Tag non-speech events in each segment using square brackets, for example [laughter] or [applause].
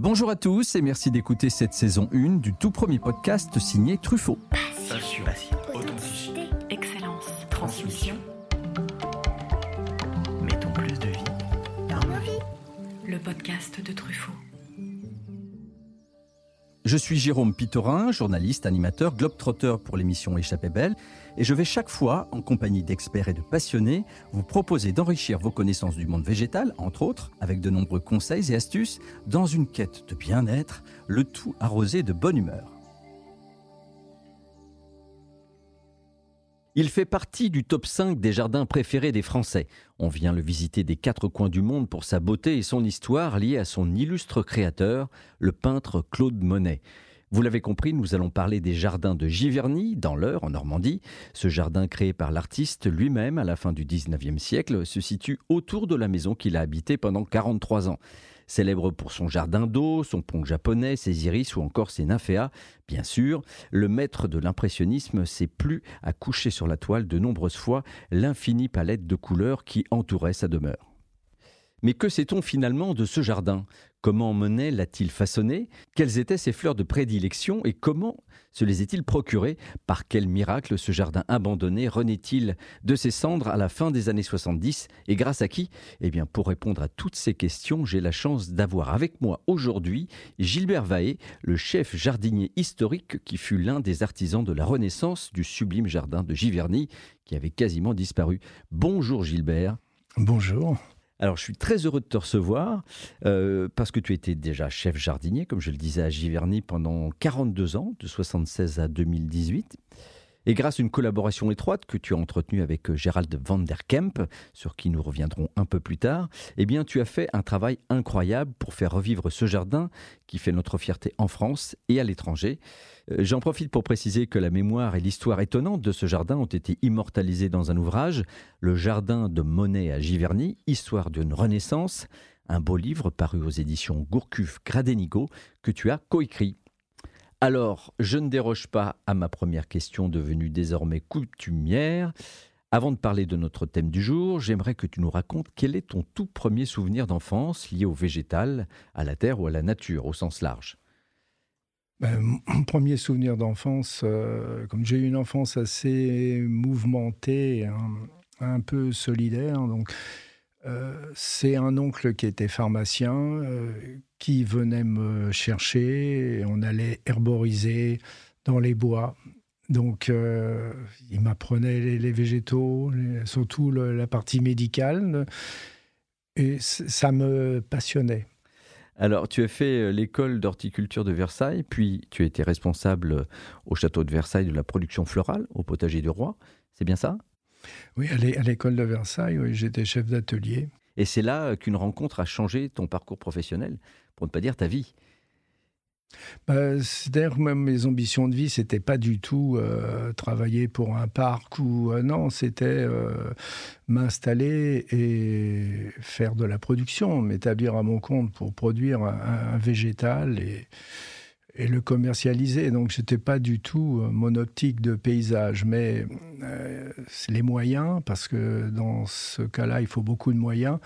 Bonjour à tous et merci d'écouter cette saison 1 du tout premier podcast signé Truffaut. Passion, authenticité, excellence, transmission. Mettons plus de vie dans nos vies. Le podcast de Truffaut. Je suis Jérôme Pitorin, journaliste, animateur, globetrotter pour l'émission Échappée Belle, et je vais chaque fois, en compagnie d'experts et de passionnés, vous proposer d'enrichir vos connaissances du monde végétal, entre autres, avec de nombreux conseils et astuces, dans une quête de bien-être, le tout arrosé de bonne humeur. Il fait partie du top 5 des jardins préférés des Français. On vient le visiter des quatre coins du monde pour sa beauté et son histoire liée à son illustre créateur, le peintre Claude Monet. Vous l'avez compris, nous allons parler des jardins de Giverny, dans l'Eure, en Normandie. Ce jardin créé par l'artiste lui-même à la fin du 19e siècle se situe autour de la maison qu'il a habitée pendant 43 ans. Célèbre pour son jardin d'eau, son pont japonais, ses iris ou encore ses nymphéas, bien sûr, le maître de l'impressionnisme s'est plu à coucher sur la toile de nombreuses fois l'infinie palette de couleurs qui entourait sa demeure. Mais que sait-on finalement de ce jardin? Comment Monet l'a-t-il façonné? Quelles étaient ses fleurs de prédilection? Et comment se les est-il procurées Par quel miracle ce jardin abandonné renaît-il de ses cendres à la fin des années 70 Et grâce à qui? Eh bien, pour répondre à toutes ces questions, j'ai la chance d'avoir avec moi aujourd'hui Gilbert Vaé, le chef jardinier historique qui fut l'un des artisans de la renaissance du sublime jardin de Giverny qui avait quasiment disparu. Bonjour Gilbert. Bonjour. Alors, je suis très heureux de te recevoir euh, parce que tu étais déjà chef jardinier, comme je le disais à Giverny, pendant 42 ans, de 76 à 2018. Et grâce à une collaboration étroite que tu as entretenue avec euh, Gérald van der Kemp, sur qui nous reviendrons un peu plus tard, eh bien, tu as fait un travail incroyable pour faire revivre ce jardin qui fait notre fierté en France et à l'étranger. Euh, j'en profite pour préciser que la mémoire et l'histoire étonnante de ce jardin ont été immortalisées dans un ouvrage, Le Jardin de Monet à Giverny, Histoire d'une Renaissance, un beau livre paru aux éditions Gourcuff Gradenigo que tu as coécrit. Alors, je ne déroge pas à ma première question devenue désormais coutumière. Avant de parler de notre thème du jour, j'aimerais que tu nous racontes quel est ton tout premier souvenir d'enfance lié au végétal, à la terre ou à la nature au sens large? Ben, [clears throat] mon premier souvenir d'enfance, euh, comme j'ai eu une enfance assez mouvementée, un, un peu solidaire, donc euh, c'est un oncle qui était pharmacien euh, qui venait me chercher. On allait herboriser dans les bois. Donc, euh, il m'apprenait les, végétaux, surtout la partie médicale. Et ça me passionnait. Alors, tu as fait l'école d'horticulture de Versailles, puis tu été responsable au château de Versailles de la production florale au potager du roi. C'est bien ça? Oui, à l'école de Versailles, j'étais chef d'atelier. Et c'est là qu'une rencontre a changé ton parcours professionnel, pour ne pas dire ta vie. Bah, même mes ambitions de vie, c'était pas du tout euh, travailler pour un parc ou euh, non, c'était euh, m'installer et faire de la production, m'établir à mon compte pour produire un, un végétal et et le commercialiser. Donc, je n'étais pas du tout euh, mon optique de paysage, mais euh, les moyens, parce que dans ce cas-là, il faut beaucoup de moyens.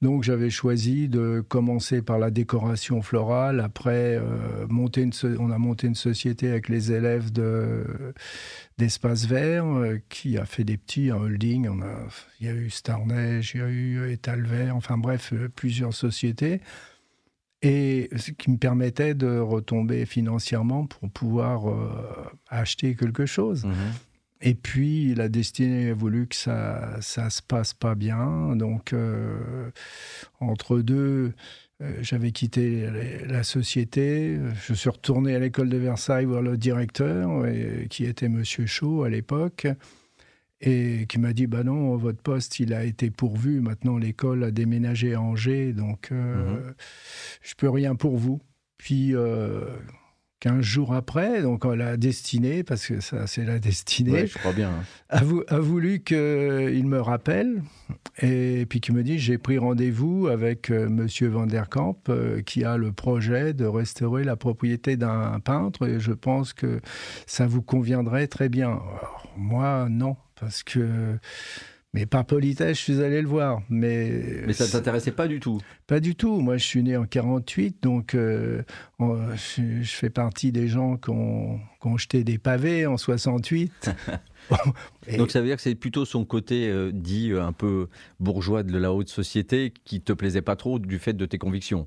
Donc, j'avais choisi de commencer par la décoration florale. Après, euh, une on a monté une société avec les élèves de, d'Espace Vert qui a fait des petits un holding. On a, il y a eu Star Neige, il y a eu Étal Vert, enfin bref, plusieurs sociétés et ce qui me permettait de retomber financièrement pour pouvoir euh, acheter quelque chose. Mhm. Et puis, la destinée a voulu que ça ça se passe pas bien. Donc, euh, entre deux, euh, j'avais quitté la, société. Je suis retourné à l'école de Versailles voir le directeur, qui était Monsieur Chaud à l'époque et qui m'a dit bah non votre poste il a été pourvu. Maintenant l'école a déménagé à Angers donc euh, mhm. je peux rien pour vous. Puis euh, 15 jours après donc la destinée parce que ça c'est la destinée. Je crois bien hein. a, a, voulu qu'il me rappelle et puis qui me dit j'ai pris rendez-vous avec euh, monsieur Van der Kamp euh, qui a le projet de restaurer la propriété d'un peintre et je pense que ça vous conviendrait très bien. Alors, moi non parce que Mais par politesse, je suis allé le voir. Mais, mais ça ne t'intéressait pas du tout? Pas du tout. Moi, je suis né en 48, donc euh, je, fais partie des gens qui ont, qui ont jeté des pavés en 68. [laughs] [laughs] Donc ça veut dire que c'est plutôt son côté euh, dit euh, un peu bourgeois de la haute société qui te plaisait pas trop du fait de tes convictions?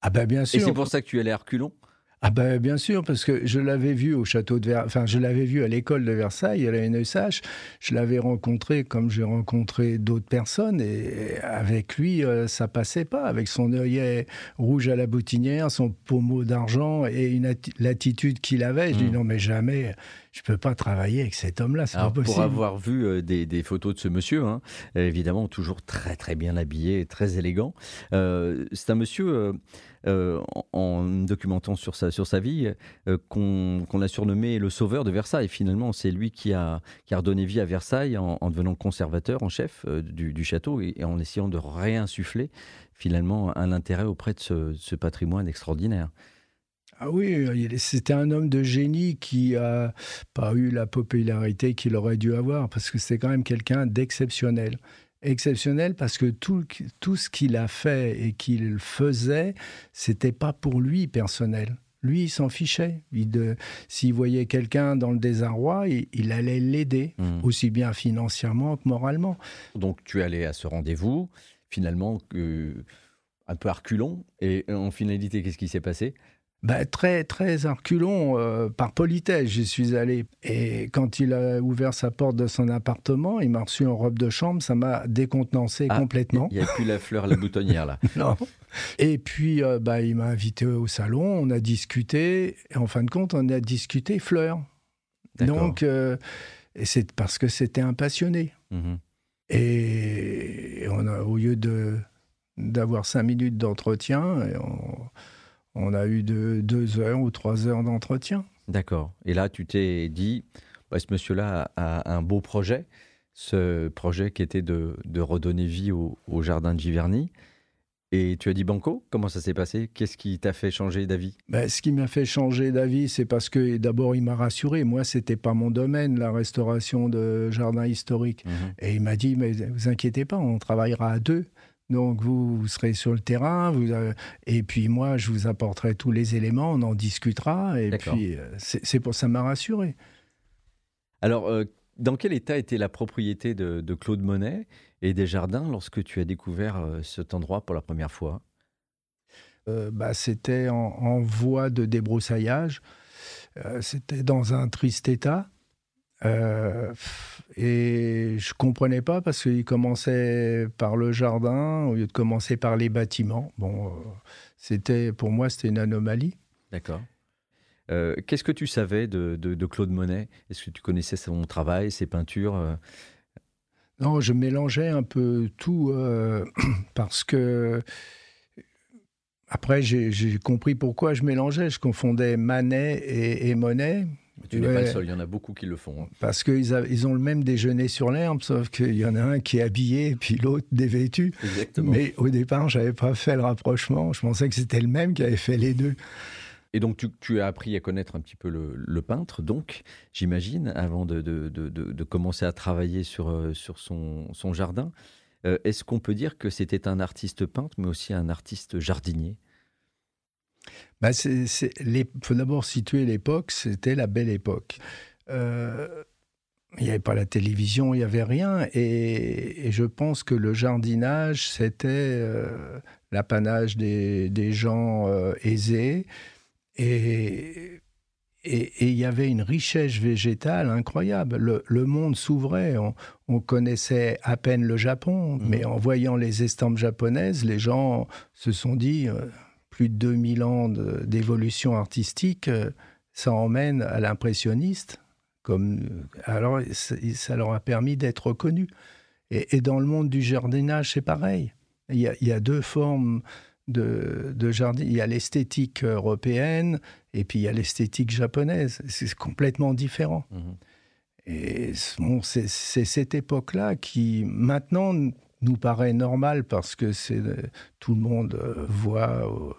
Ah ben bien sûr. Et c'est pour ça que tu allais à reculons? Ah ben bien sûr, parce que je l'avais vu au château de Versailles, enfin je l'avais vu à l'école de Versailles, à la NSH, je l'avais rencontré comme j'ai rencontré d'autres personnes, et avec lui, euh, ça passait pas, avec son œillet rouge à la boutinière, son pommeau d'argent et une l'attitude qu'il avait, je dis hmm. non mais jamais, je peux pas travailler avec cet homme-là, c'est pas possible. Pour avoir vu euh, des, photos de ce monsieur, hein, évidemment toujours très très bien habillé, très élégant, euh, c'est un monsieur... Euh, en, documentant sur sa, sur sa vie, qu'on a surnommé le sauveur de Versailles. Finalement, c'est lui qui a, qui a redonné vie à Versailles en, devenant conservateur en chef du, château et, en essayant de réinsuffler finalement un intérêt auprès de ce, patrimoine extraordinaire. Ah oui, c'était un homme de génie qui a pas eu la popularité qu'il aurait dû avoir parce que c'est quand même quelqu'un d'exceptionnel exceptionnel parce que tout, tout ce qu'il a fait et qu'il faisait, c'était pas pour lui personnel. Lui, il s'en fichait. S'il voyait quelqu'un dans le désarroi, il, allait l'aider, mmh. aussi bien financièrement que moralement. Donc tu allais à ce rendez-vous, finalement, un peu arculon, et en finalité, qu'est-ce qui s'est passé? Bah, très, très arculon, euh, par politesse, j'y suis allé. Et quand il a ouvert sa porte de son appartement, il m'a reçu en robe de chambre, ça m'a décontenancé ah, complètement. Il n'y a plus la fleur, la boutonnière, là. [laughs] non. Et puis, euh, bah, il m'a invité au salon, on a discuté, et en fin de compte, on a discuté fleurs. Donc, euh, c'est parce que c'était un passionné. Mhm. Et on a, au lieu de d'avoir cinq minutes d'entretien, on on a eu de, deux heures ou trois heures d'entretien. D'accord. Et là, tu t'es dit, bah, ce monsieur-là a, un beau projet, ce projet qui était de, redonner vie au, jardin de Giverny. Et tu as dit Banco, comment ça s'est passé? Qu'est-ce qui t'a fait changer d'avis? Ben, Ce qui m'a fait changer d'avis, c'est parce que d'abord, il m'a rassuré. Moi, c'était pas mon domaine, la restauration de jardins historiques. Mhm. Et il m'a dit, mais vous inquiétez pas, on travaillera à deux. Donc vous, serez sur le terrain, vous, et puis moi je vous apporterai tous les éléments, on en discutera, et puis euh, c'est pour ça m'a rassuré. Alors, euh, dans quel état était la propriété de, Claude Monet et des jardins lorsque tu as découvert euh, cet endroit pour la première fois? Bah, C'était en, voie de débroussaillage, c'était dans un triste état. Euh, et je comprenais pas parce qu'il commençait par le jardin au lieu de commencer par les bâtiments. Bon, euh, c'était pour moi c'était une anomalie. D'accord. Euh, qu'est-ce que tu savais de, de, Claude Monet? Est-ce que tu connaissais son travail, ses peintures Non, je mélangeais un peu tout [clears throat] parce que après j'ai compris pourquoi je mélangeais. Je confondais Manet et, et Monet. Tu n'es pas le seul, il y en a beaucoup qui le font. Hein. Parce qu'ils ils ont le même déjeuner sur l'herbe, sauf qu'il y en a un qui est habillé et puis l'autre dévêtu. Exactement. Mais au départ, je n'avais pas fait le rapprochement. Je pensais que c'était le même qui avait fait les deux. Et donc, tu, as appris à connaître un petit peu le, peintre, donc, j'imagine, avant de, de, de, commencer à travailler sur, euh, sur son, son jardin. Euh, est-ce qu'on peut dire que c'était un artiste peintre, mais aussi un artiste jardinier? Bah Il faut d'abord situer l'époque, c'était la belle époque. Euh, il n'y avait pas la télévision, il n'y avait rien. Et, je pense que le jardinage, c'était euh, l'apanage des, des, gens euh, aisés. Et, et, il y avait une richesse végétale incroyable. Le, le monde s'ouvrait. On, on, connaissait à peine le Japon, mmh. mais en voyant les estampes japonaises, les gens se sont dit plus de 2000 ans d'évolution artistique, euh, ça emmène à l'impressionniste. Comme, euh, alors, ça leur a permis d'être reconnus. Et, dans le monde du jardinage, c'est pareil. Il y, a, deux formes de, de jardin. Il y a l'esthétique européenne et puis il y a l'esthétique japonaise. C'est complètement différent. Mmh et bon, c'est cette époque-là qui, maintenant, nous paraît normal parce que c'est tout le monde euh, voit euh,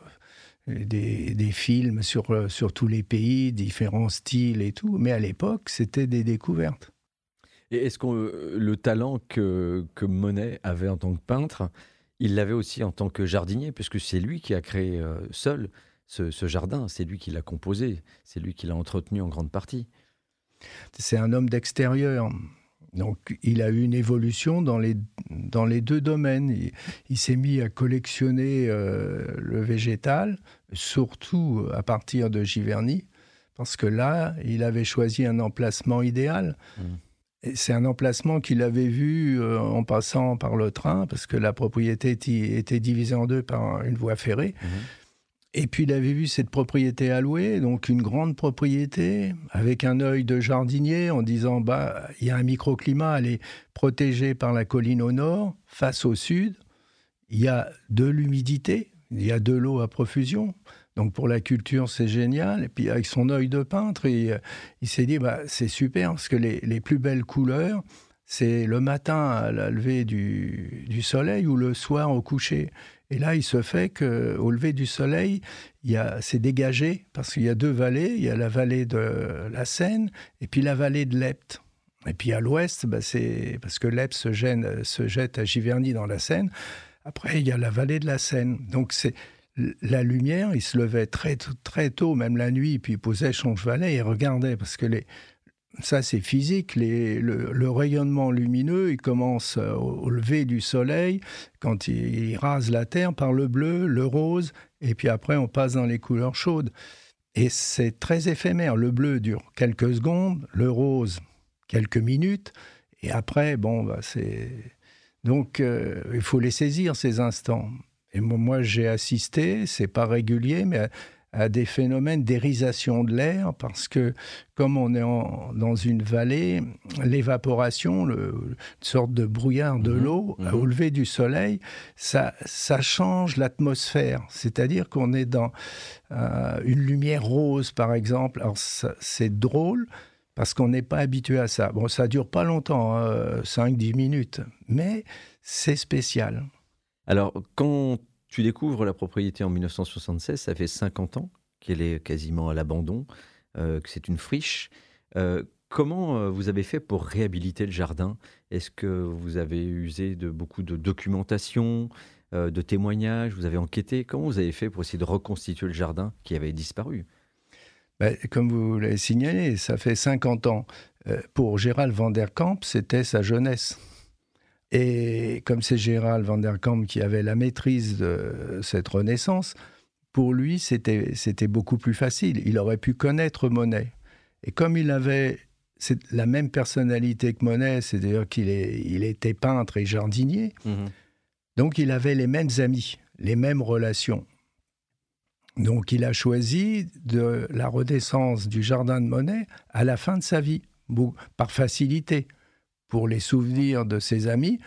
des, des, films sur, euh, sur tous les pays, différents styles et tout. Mais à l'époque, c'était des découvertes. Et est-ce que euh, le talent que, que Monet avait en tant que peintre, il l'avait aussi en tant que jardinier, puisque c'est lui qui a créé euh, seul ce, ce jardin, c'est lui qui l'a composé, c'est lui qui l'a entretenu en grande partie? C'est un homme d'extérieur. Donc, il a eu une évolution dans les, dans les deux domaines. Il, s'est mis à collectionner euh, le végétal, surtout à partir de Giverny, parce que là, il avait choisi un emplacement idéal. Mmh. C'est un emplacement qu'il avait vu euh, en passant par le train, parce que la propriété était divisée en deux par une voie ferrée. Mmh. Et puis il avait vu cette propriété allouée, donc une grande propriété, avec un œil de jardinier, en disant bah il y a un microclimat, elle est protégée par la colline au nord, face au sud. Il y a de l'humidité, il y a de l'eau à profusion. Donc pour la culture, c'est génial. Et puis avec son œil de peintre, il, il s'est dit bah c'est super parce que les, les plus belles couleurs, c'est le matin à la levée du, du, soleil ou le soir au coucher. Et là, il se fait qu'au lever du soleil, c'est dégagé parce qu'il y a deux vallées. Il y a la vallée de la Seine et puis la vallée de l'Epte. Et puis à l'ouest, bah, c'est parce que l'Epte se, se jette à Giverny dans la Seine. Après, il y a la vallée de la Seine. Donc c'est la lumière, il se levait très, très tôt, même la nuit, puis il posait son chevalet et regardait parce que les, ça c'est physique, le, rayonnement lumineux, il commence euh, au, lever du soleil, quand il, rase la Terre par le bleu, le rose, et puis après on passe dans les couleurs chaudes. Et c'est très éphémère, le bleu dure quelques secondes, le rose quelques minutes, et après, bon, bah, c'est... Donc euh, il faut les saisir, ces instants. Et moi, j'ai assisté, c'est pas régulier, mais à des phénomènes d'érisation de l'air parce que comme on est dans une vallée, l'évaporation, une sorte de brouillard de mhm. l'eau mhm. au lever du soleil, ça, ça change l'atmosphère. C'est-à-dire qu'on est dans euh, une lumière rose, par exemple. Alors c'est drôle parce qu'on n'est pas habitué à ça. Bon, ça dure pas longtemps, 5-10 hein, minutes, mais c'est spécial. Alors, quand tu découvres la propriété en 1976, ça fait 50 ans qu'elle est quasiment à l'abandon, euh, que c'est une friche. Euh, comment euh, vous avez fait pour réhabiliter le jardin? Est-ce que vous avez usé de beaucoup de documentation, de témoignages? Vous avez enquêté? Comment vous avez fait pour essayer de reconstituer le jardin qui avait disparu? Ben, Comme vous l'avez signalé, ça fait 50 ans. pour Gérald van der Kamp, c'était sa jeunesse. Et comme c'est Gérald van der Kamp qui avait la maîtrise de cette renaissance, pour lui, c'était beaucoup plus facile. Il aurait pu connaître Monet. Et comme il avait la même personnalité que Monet, c'est-à-dire qu'il il était peintre et jardinier, mhm. donc il avait les mêmes amis, les mêmes relations. Donc il a choisi de la renaissance du jardin de Monet à la fin de sa vie, par facilité pour les souvenirs de ses amis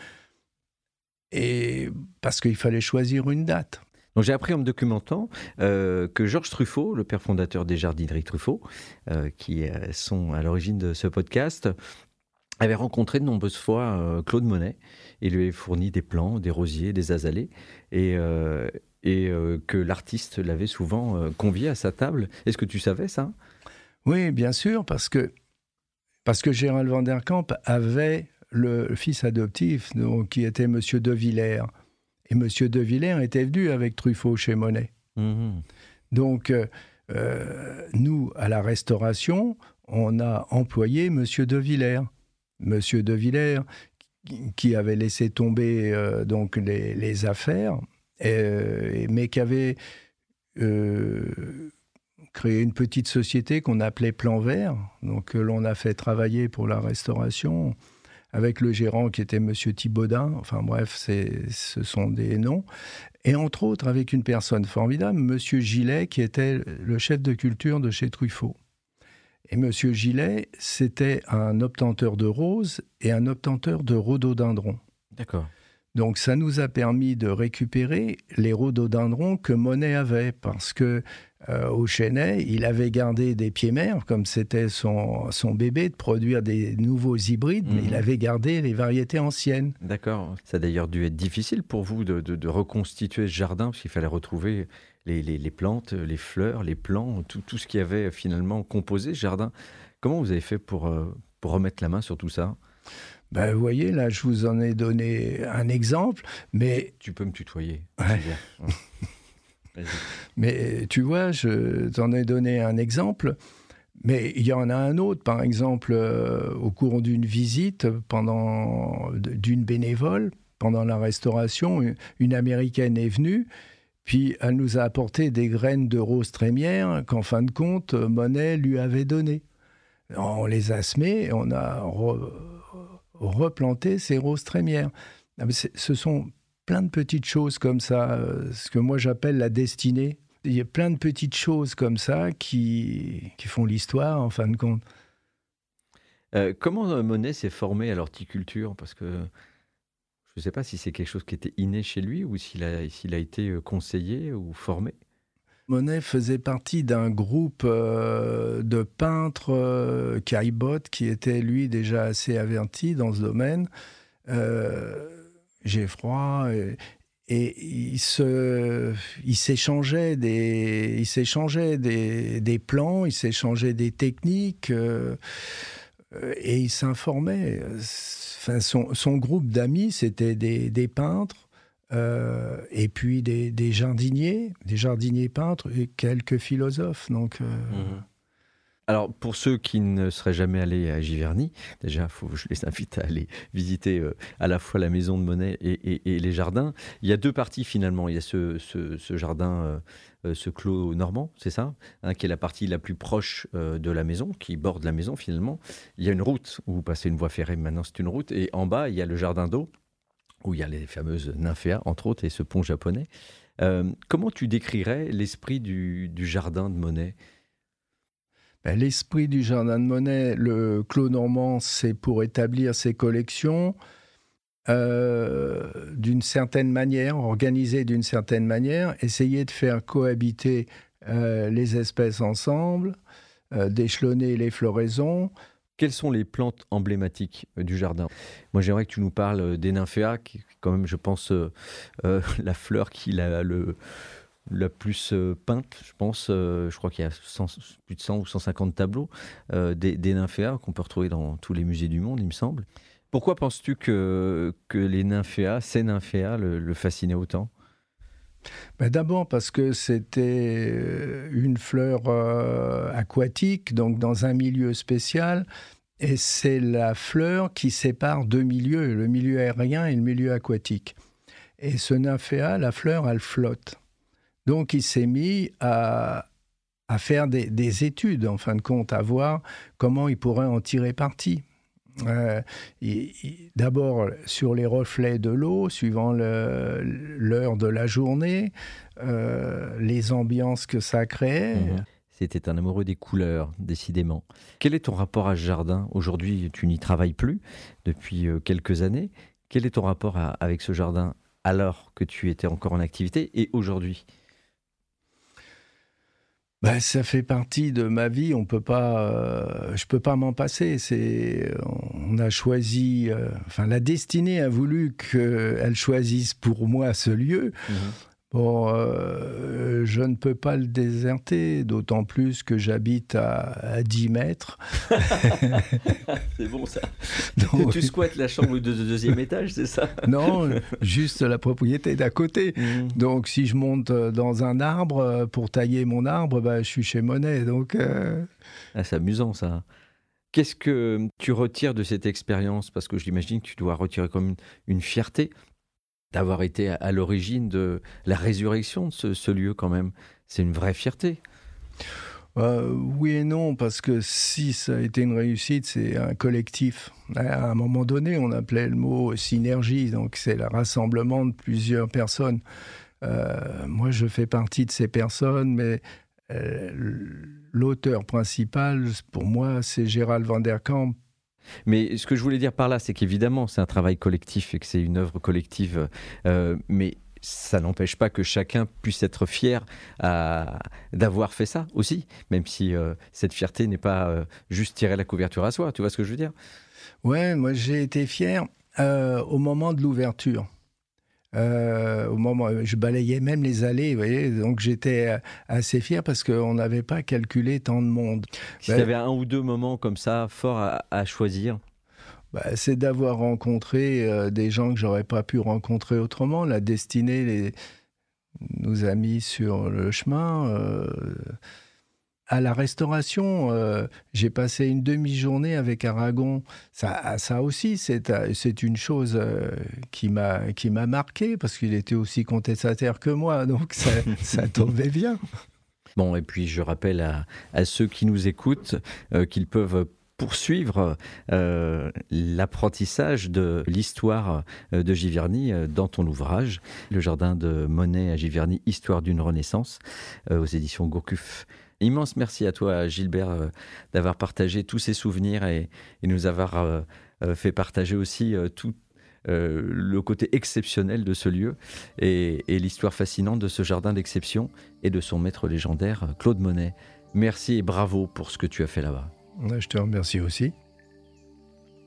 et parce qu'il fallait choisir une date. Donc j'ai appris en me documentant euh, que Georges Truffaut, le père fondateur des jardineries Truffaut, euh, qui euh, sont à l'origine de ce podcast, avait rencontré de nombreuses fois Claude Monet et lui avait fourni des plants, des rosiers, des azalées, et, et que l'artiste l'avait souvent convié à sa table. Est-ce que tu savais ça? Oui, bien sûr, parce que parce que Gérald van der Kamp avait le fils adoptif, donc, qui était Monsieur De Villers. Et Monsieur De Villers était venu avec Truffaut chez Monet. Mhm. Donc, euh, euh, nous, à la restauration, on a employé Monsieur De Villers. Monsieur De Villers, qui avait laissé tomber euh, donc les, affaires, mais qui avait créé une petite société qu'on appelait Plan Vert, donc que l'on a fait travailler pour la restauration avec le gérant qui était Monsieur Thibaudin. Enfin bref, ce sont des noms. Et entre autres avec une personne formidable, Monsieur Gillet, qui était le chef de culture de chez Truffaut. Et Monsieur Gillet, c'était un obtenteur de roses et un obtenteur de rhododendrons. D'accord. Donc ça nous a permis de récupérer les rhododendrons que Monet avait, parce que euh, au Chênay, il avait gardé des pieds mères, comme c'était son, son bébé, de produire des nouveaux hybrides, mais il mhm. avait gardé les variétés anciennes. D'accord. Ça a d'ailleurs dû être difficile pour vous de, de, reconstituer ce jardin, parce qu'il fallait retrouver les, les, les, plantes, les fleurs, les plants, tout, tout, ce qui avait finalement composé ce jardin. Comment vous avez fait pour, euh, pour remettre la main sur tout ça? Ben, vous voyez, là, je vous en ai donné un exemple, mais... Tu peux me tutoyer. [laughs] mais tu vois, je t'en ai donné un exemple, mais il y en a un autre, par exemple, euh, au cours d'une visite pendant d'une bénévole, pendant la restauration, une Américaine est venue, puis elle nous a apporté des graines de rose trémière qu'en fin de compte, Monet lui avait données. On les a semées, on a replanter ces roses trémières. Ah, ce sont plein de petites choses comme ça, euh, ce que moi j'appelle la destinée. Il y a plein de petites choses comme ça qui, qui font l'histoire en fin de compte. Euh, comment euh, Monet s'est formé à l'horticulture? Parce que je ne sais pas si c'est quelque chose qui était inné chez lui ou s'il a, a été conseillé ou formé. Monet faisait partie d'un groupe euh, de peintres euh, caillebottes qui était lui déjà assez averti dans ce domaine. Euh, froid et, il s'échangeait des, plans, il s'échangeait des techniques euh, et il s'informait. Son, groupe d'amis, c'était des peintres euh, et puis des, jardiniers, des jardiniers peintres et quelques philosophes. Donc, euh, mhm. Alors, pour ceux qui ne seraient jamais allés à Giverny, déjà, je les invite à aller visiter euh, à la fois la maison de Monet et, les jardins. Il y a deux parties finalement. Il y a ce, jardin, ce clos normand, c'est ça, hein, qui est la partie la plus proche de la maison, qui borde la maison finalement. Il y a une route où vous passez une voie ferrée, maintenant c'est une route. Et en bas, il y a le jardin d'eau où il y a les fameuses nymphéas, entre autres, et ce pont japonais. Euh, comment tu décrirais l'esprit du, jardin de Monet? Ben, L'esprit du jardin de Monet, le Clos Normand, c'est pour établir ses collections euh, d'une certaine manière, organisées d'une certaine manière, essayer de faire cohabiter euh, les espèces ensemble, d'échelonner les floraisons, quelles sont les plantes emblématiques euh, du jardin? Moi, j'aimerais que tu nous parles euh, des nymphéas, qui est quand même, je pense, euh, [laughs] la fleur qui a le, la plus peinte, je pense. je crois qu'il y a plus de 100 ou 150 tableaux des, des, nymphéas qu'on peut retrouver dans tous les musées du monde, il me semble. Pourquoi penses-tu que, que les nymphéas, ces nymphéas, le, fascinaient autant? Ben D'abord parce que c'était une fleur aquatique, donc dans un milieu spécial, et c'est la fleur qui sépare deux milieux, le milieu aérien et le milieu aquatique. Et ce nymphéa, la fleur, elle flotte. Donc il s'est mis à faire des, études, en fin de compte, à voir comment il pourrait en tirer parti. Euh, d'abord sur les reflets de l'eau, suivant l'heure de la journée, euh, les ambiances que ça créait. Mhm. C'était un amoureux des couleurs, décidément. Quel est ton rapport à ce jardin? Aujourd'hui, tu n'y travailles plus depuis euh, quelques années. Quel est ton rapport avec ce jardin alors que tu étais encore en activité et aujourd'hui? Bah, ça fait partie de ma vie. On peut pas, euh, je peux pas m'en passer. C'est, on a choisi, euh, enfin la destinée a voulu qu'elle choisisse pour moi ce lieu. Mhm. Bon, euh, je ne peux pas le déserter, d'autant plus que j'habite à, 10 mètres. [laughs] c'est bon ça. [laughs] tu squattes la chambre de deuxième étage, c'est ça? [laughs] Non, juste la propriété d'à côté. Mmh. Donc si je monte dans un arbre pour tailler mon arbre, bah, je suis chez Monet. Donc, euh, ah, c'est amusant ça. Qu'est-ce que tu retires de cette expérience? Parce que j'imagine que tu dois retirer comme une fierté d'avoir été à, l'origine de la résurrection de ce, lieu quand même. C'est une vraie fierté. Euh, oui et non, parce que si ça a été une réussite, c'est un collectif. À un moment donné, on appelait le mot synergie, donc c'est le rassemblement de plusieurs personnes. Euh, moi, je fais partie de ces personnes, mais euh, l'auteur principal, pour moi, c'est Gérald van der Kamp, mais ce que je voulais dire par là, c'est qu'évidemment, c'est un travail collectif et que c'est une œuvre collective. Euh, mais ça n'empêche pas que chacun puisse être fier d'avoir fait ça aussi, même si euh, cette fierté n'est pas euh, juste tirer la couverture à soi. Tu vois ce que je veux dire? Ouais, moi j'ai été fier au moment de l'ouverture. Euh, au moment, je balayais même les allées, vous voyez, donc j'étais euh, assez fier parce qu'on n'avait pas calculé tant de monde. Si ben, tu avais un ou deux moments comme ça, forts à, choisir bah, c'est d'avoir rencontré euh, des gens que j'aurais pas pu rencontrer autrement. La destinée les, nous a mis sur le chemin. Euh, à la restauration, euh, j'ai passé une demi-journée avec Aragon. Ça, ça aussi, c'est, c'est une chose qui, m'a, qui m'a marqué parce qu'il était aussi contestataire que moi, [laughs] donc ça, tombait bien. Bon, et puis je rappelle à, ceux qui nous écoutent qu'ils peuvent poursuivre euh, l'apprentissage de l'histoire euh, de Giverny euh, dans ton ouvrage, Le jardin de Monet à Giverny, Histoire d'une Renaissance, aux éditions Gourcuff. Immense merci à toi, Gilbert, d'avoir partagé tous ces souvenirs et, nous avoir fait partager aussi tout le côté exceptionnel de ce lieu et, et l'histoire fascinante de ce jardin d'exception et de son maître légendaire, Claude Monet. Merci et bravo pour ce que tu as fait là-bas. Je te remercie aussi.